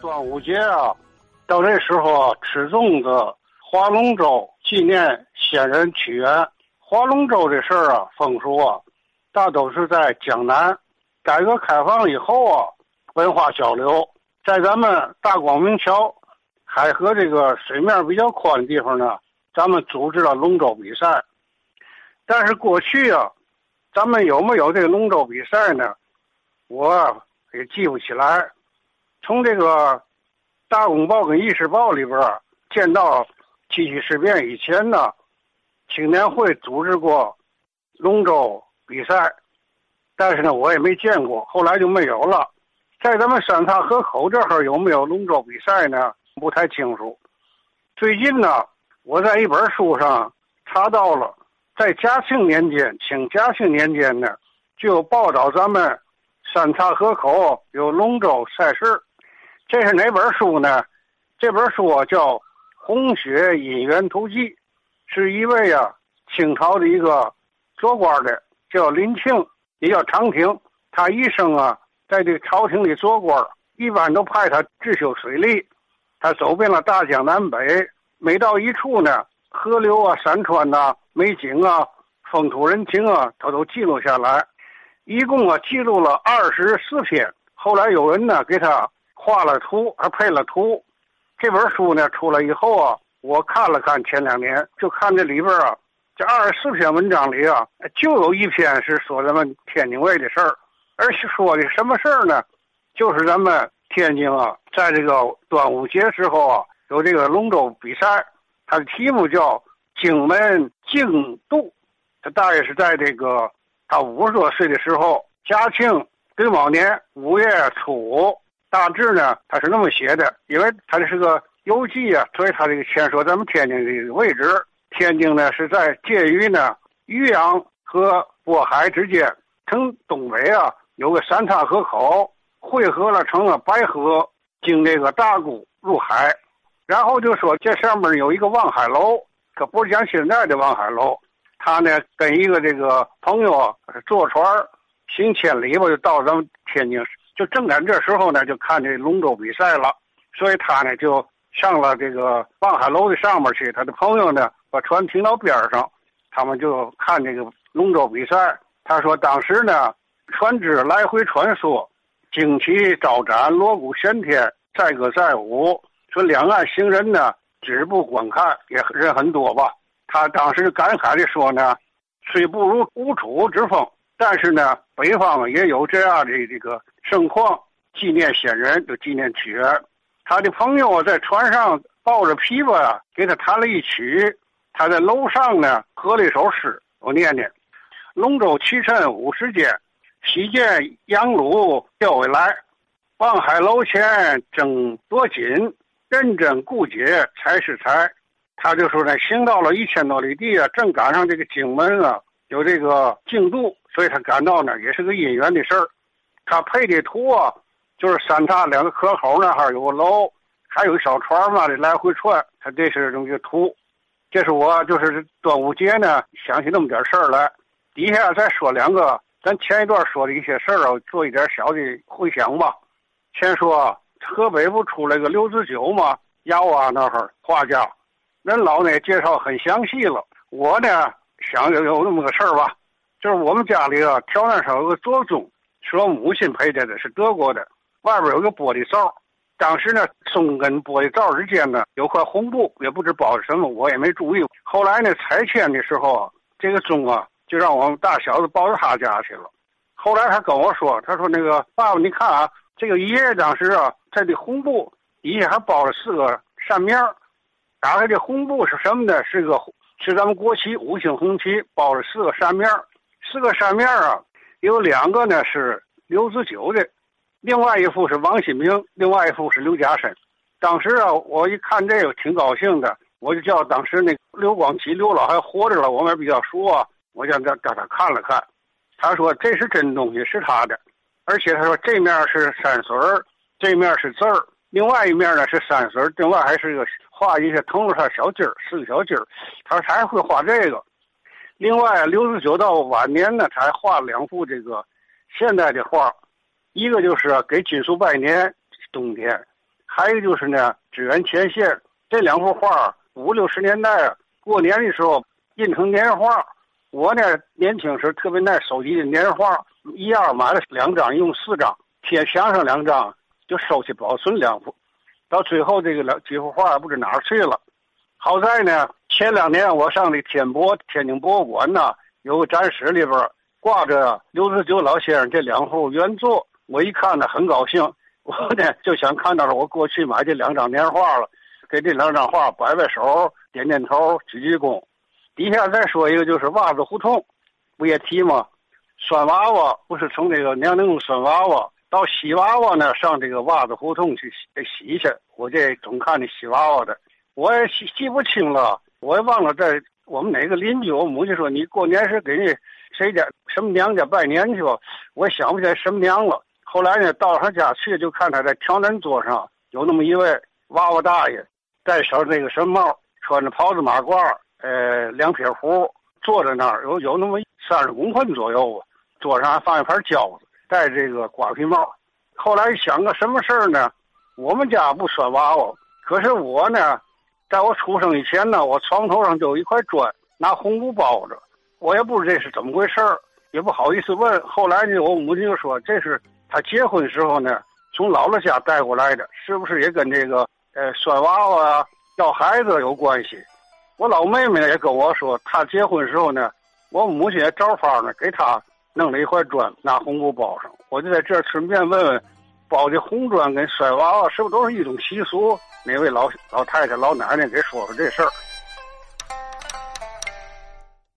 端午节啊，到这时候吃粽子、划龙舟，纪念先人屈原。划龙舟这事儿啊，风俗啊，大都是在江南。改革开放以后啊，文化交流在咱们大光明桥、海河这个水面比较宽的地方呢，咱们组织了龙舟比赛。但是过去啊，咱们有没有这个龙舟比赛呢？我也记不起来。从这个《大公报》跟《议事报》里边见到七七事变以前呢，青年会组织过龙舟比赛，但是呢，我也没见过，后来就没有了。在咱们三岔河口这儿有没有龙舟比赛呢？不太清楚。最近呢，我在一本书上查到了，在嘉庆年间，清嘉庆年间呢，就报道咱们三岔河口有龙舟赛事。这是哪本书呢？这本书叫《红雪姻缘图记》，是一位啊清朝的一个做官的，叫林庆，也叫长亭。他一生啊在这个朝廷里做官，一般都派他治修水利。他走遍了大江南北，每到一处呢，河流啊、山川呐、美景啊、风土人情啊，他都记录下来。一共啊记录了二十四篇。后来有人呢给他。画了图，还配了图。这本书呢出来以后啊，我看了看，前两年就看这里边啊，这二十四篇文章里啊，就有一篇是说咱们天津卫的事儿，而且说的什么事儿呢？就是咱们天津啊，在这个端午节时候啊，有这个龙舟比赛，它的题目叫“荆门竞渡”。他大约是在这个他五十多岁的时候，嘉庆癸卯年五月初五。大致呢，他是那么写的，因为他这是个游记啊，所以他这个先说咱们天津的位置。天津呢是在介于呢渔阳和渤海之间，从东北啊有个三岔河口，汇合了成了白河，经这个大沽入海。然后就说这上面有一个望海楼，可不是讲现在的望海楼。他呢跟一个这个朋友坐船行千里吧，就到咱们天津市。就正赶这时候呢，就看这龙舟比赛了，所以他呢就上了这个望海楼的上面去。他的朋友呢把船停到边上，他们就看这个龙舟比赛。他说当时呢，船只来回穿梭，旌旗招展，锣鼓喧天，载歌载舞。说两岸行人呢止步观看，也人很多吧。他当时感慨的说呢，虽不如吴楚之风，但是呢，北方也有这样的这个。盛况纪念先人，就纪念屈原。他的朋友在船上抱着琵琶啊，给他弹了一曲。他在楼上呢，合了一首诗，我念念：龙舟齐尘五十间，喜见杨鲁调回来。望海楼前争夺锦，认真顾节才是才。他就说呢，行到了一千多里地啊，正赶上这个荆门啊，有这个竞渡，所以他赶到呢，也是个姻缘的事儿。他配的图啊，就是三岔两个河口那哈有个楼，还有一小船嘛的来回串。他这是这么个图，这是我就是端午节呢想起那么点事儿来。底下再说两个，咱前一段说的一些事儿啊，做一点小的回想吧。先说河北不出来个刘子久嘛，窑洼那儿画家，人老呢介绍很详细了。我呢想有有那么个事儿吧，就是我们家里啊条件上有个座钟。是我母亲陪着，的是德国的，外边有个玻璃罩。当时呢，钟跟玻璃罩之间呢有块红布，也不知包着什么，我也没注意。后来呢，拆迁的时候，这个钟啊就让我们大小子抱到他家去了。后来他跟我说，他说那个爸爸，你看啊，这个爷爷当时啊，这的红布底下还包了四个扇面打开这红布是什么呢？是个是咱们国旗五星红旗，包了四个扇面四个扇面啊。有两个呢是刘子久的，另外一幅是王新明，另外一幅是刘家深。当时啊，我一看这个挺高兴的，我就叫当时那刘光启刘老还活着了，我们比较熟啊，我叫叫叫他看了看，他说这是真东西，是他的，而且他说这面是山水，这面是字儿，另外一面呢是山水，另外还是一个画一些藤上小鸡儿，四个小鸡儿，他说他还会画这个。另外，刘子久到晚年呢，他还画了两幅这个现代的画，一个就是给金属拜年，冬天；还有就是呢，支援前线这两幅画，五六十年代过年的时候印成年画。我呢年轻时特别爱收集的年画，一样买了两张，用四张，贴墙上两张，就收起保存两幅。到最后这个两几幅画不知哪儿去了。好在呢，前两年我上的天博天津博物馆呢，有个展室里边挂着刘子久老先生这两幅原作。我一看呢，很高兴。我呢就想看到了我过去买这两张年画了，给这两张画摆摆手，点点头，鞠鞠躬。底下再说一个，就是袜子胡同，不也提吗？拴娃娃不是从这个娘娘宫拴娃娃到洗娃娃呢，上这个袜子胡同去洗洗去。我这总看那洗娃娃的，我也记记不清了，我也忘了在我们哪个邻居。我母亲说你过年时给你谁家什么娘家拜年去吧，我想不起来什么娘了。后来呢，到他家去就看他在挑担桌上有那么一位娃娃大爷，戴上那个什么帽，穿着袍子马褂。呃，两撇胡坐在那儿，有有那么三十公分左右吧。桌上还放一盘饺子，戴这个瓜皮帽。后来想个什么事儿呢？我们家不拴娃娃，可是我呢，在我出生以前呢，我床头上就有一块砖，拿红布包着。我也不知道这是怎么回事儿，也不好意思问。后来呢，我母亲就说这是她结婚时候呢，从姥姥家带过来的，是不是也跟这个呃拴娃娃啊要孩子有关系？我老妹妹也跟我说，她结婚时候呢，我母亲也找法呢，给她弄了一块砖，拿红布包上。我就在这儿顺便问问，包的红砖跟摔娃娃是不是都是一种习俗？哪位老老太太、老奶奶给说说这事儿？